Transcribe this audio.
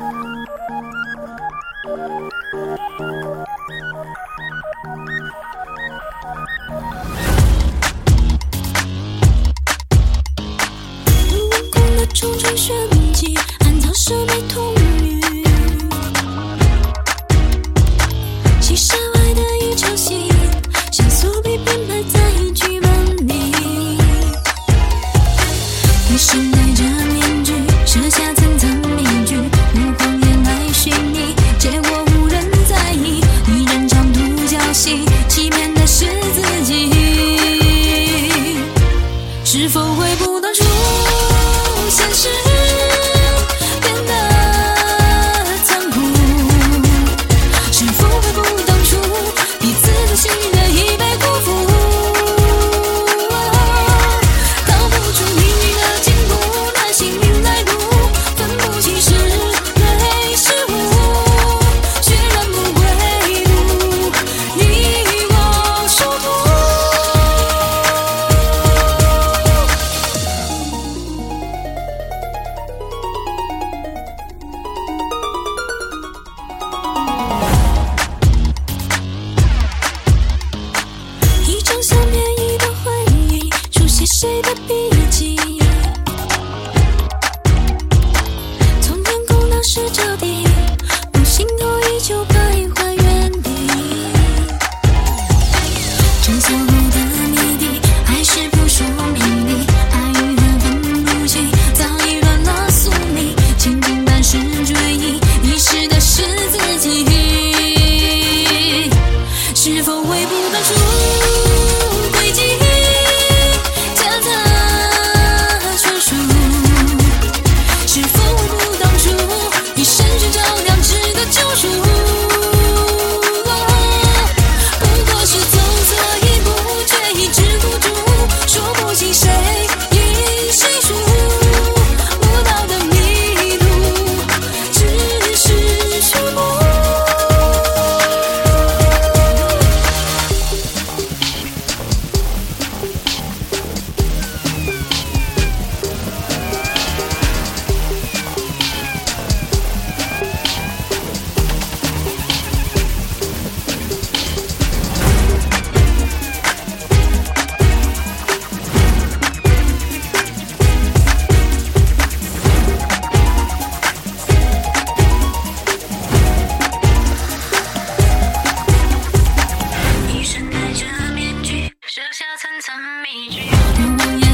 无关的，是戴着面具，设下。She's alone. 只有。